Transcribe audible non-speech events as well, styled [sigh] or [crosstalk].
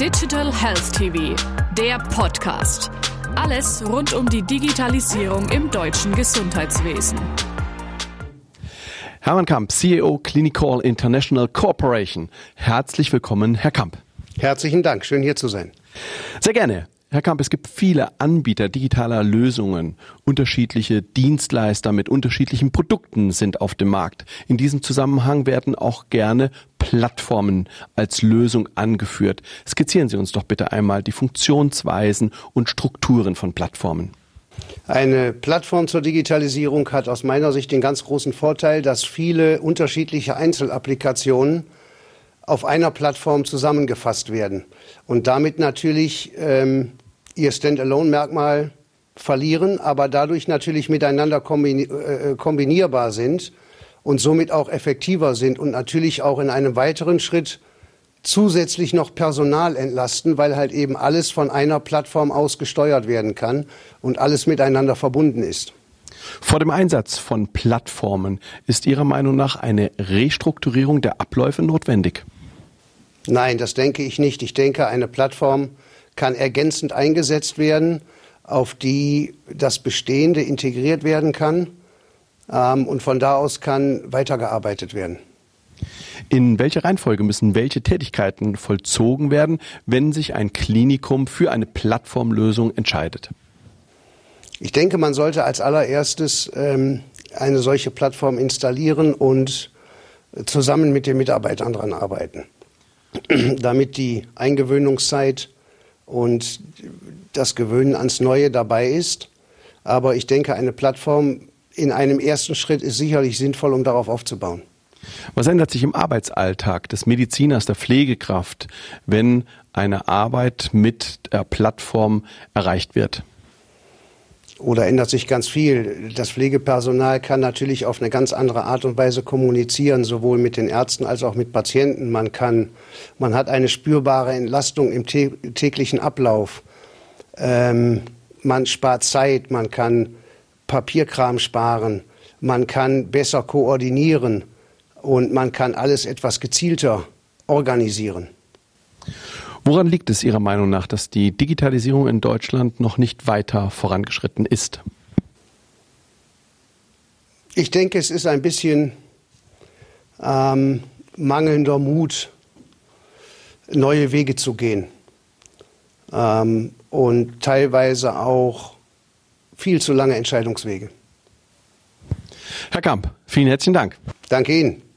Digital Health TV, der Podcast. Alles rund um die Digitalisierung im deutschen Gesundheitswesen. Hermann Kamp, CEO Clinical International Corporation. Herzlich willkommen, Herr Kamp. Herzlichen Dank, schön hier zu sein. Sehr gerne. Herr Kamp, es gibt viele Anbieter digitaler Lösungen. Unterschiedliche Dienstleister mit unterschiedlichen Produkten sind auf dem Markt. In diesem Zusammenhang werden auch gerne Plattformen als Lösung angeführt. Skizzieren Sie uns doch bitte einmal die Funktionsweisen und Strukturen von Plattformen. Eine Plattform zur Digitalisierung hat aus meiner Sicht den ganz großen Vorteil, dass viele unterschiedliche Einzelapplikationen auf einer Plattform zusammengefasst werden und damit natürlich ähm, ihr Standalone-Merkmal verlieren, aber dadurch natürlich miteinander äh, kombinierbar sind und somit auch effektiver sind und natürlich auch in einem weiteren Schritt zusätzlich noch Personal entlasten, weil halt eben alles von einer Plattform aus gesteuert werden kann und alles miteinander verbunden ist. Vor dem Einsatz von Plattformen ist Ihrer Meinung nach eine Restrukturierung der Abläufe notwendig? Nein, das denke ich nicht. Ich denke, eine Plattform kann ergänzend eingesetzt werden, auf die das Bestehende integriert werden kann. Ähm, und von da aus kann weitergearbeitet werden. In welcher Reihenfolge müssen welche Tätigkeiten vollzogen werden, wenn sich ein Klinikum für eine Plattformlösung entscheidet? Ich denke, man sollte als allererstes ähm, eine solche Plattform installieren und zusammen mit den Mitarbeitern daran arbeiten. [clears throat] damit die Eingewöhnungszeit und das Gewöhnen ans Neue dabei ist. Aber ich denke, eine Plattform in einem ersten Schritt ist sicherlich sinnvoll, um darauf aufzubauen. Was ändert sich im Arbeitsalltag des Mediziners, der Pflegekraft, wenn eine Arbeit mit der Plattform erreicht wird? Oder ändert sich ganz viel. Das Pflegepersonal kann natürlich auf eine ganz andere Art und Weise kommunizieren, sowohl mit den Ärzten als auch mit Patienten. Man kann, man hat eine spürbare Entlastung im täglichen Ablauf. Ähm, man spart Zeit, man kann Papierkram sparen, man kann besser koordinieren und man kann alles etwas gezielter organisieren. Woran liegt es Ihrer Meinung nach, dass die Digitalisierung in Deutschland noch nicht weiter vorangeschritten ist? Ich denke, es ist ein bisschen ähm, mangelnder Mut, neue Wege zu gehen. Ähm, und teilweise auch viel zu lange Entscheidungswege. Herr Kamp, vielen herzlichen Dank. Danke Ihnen.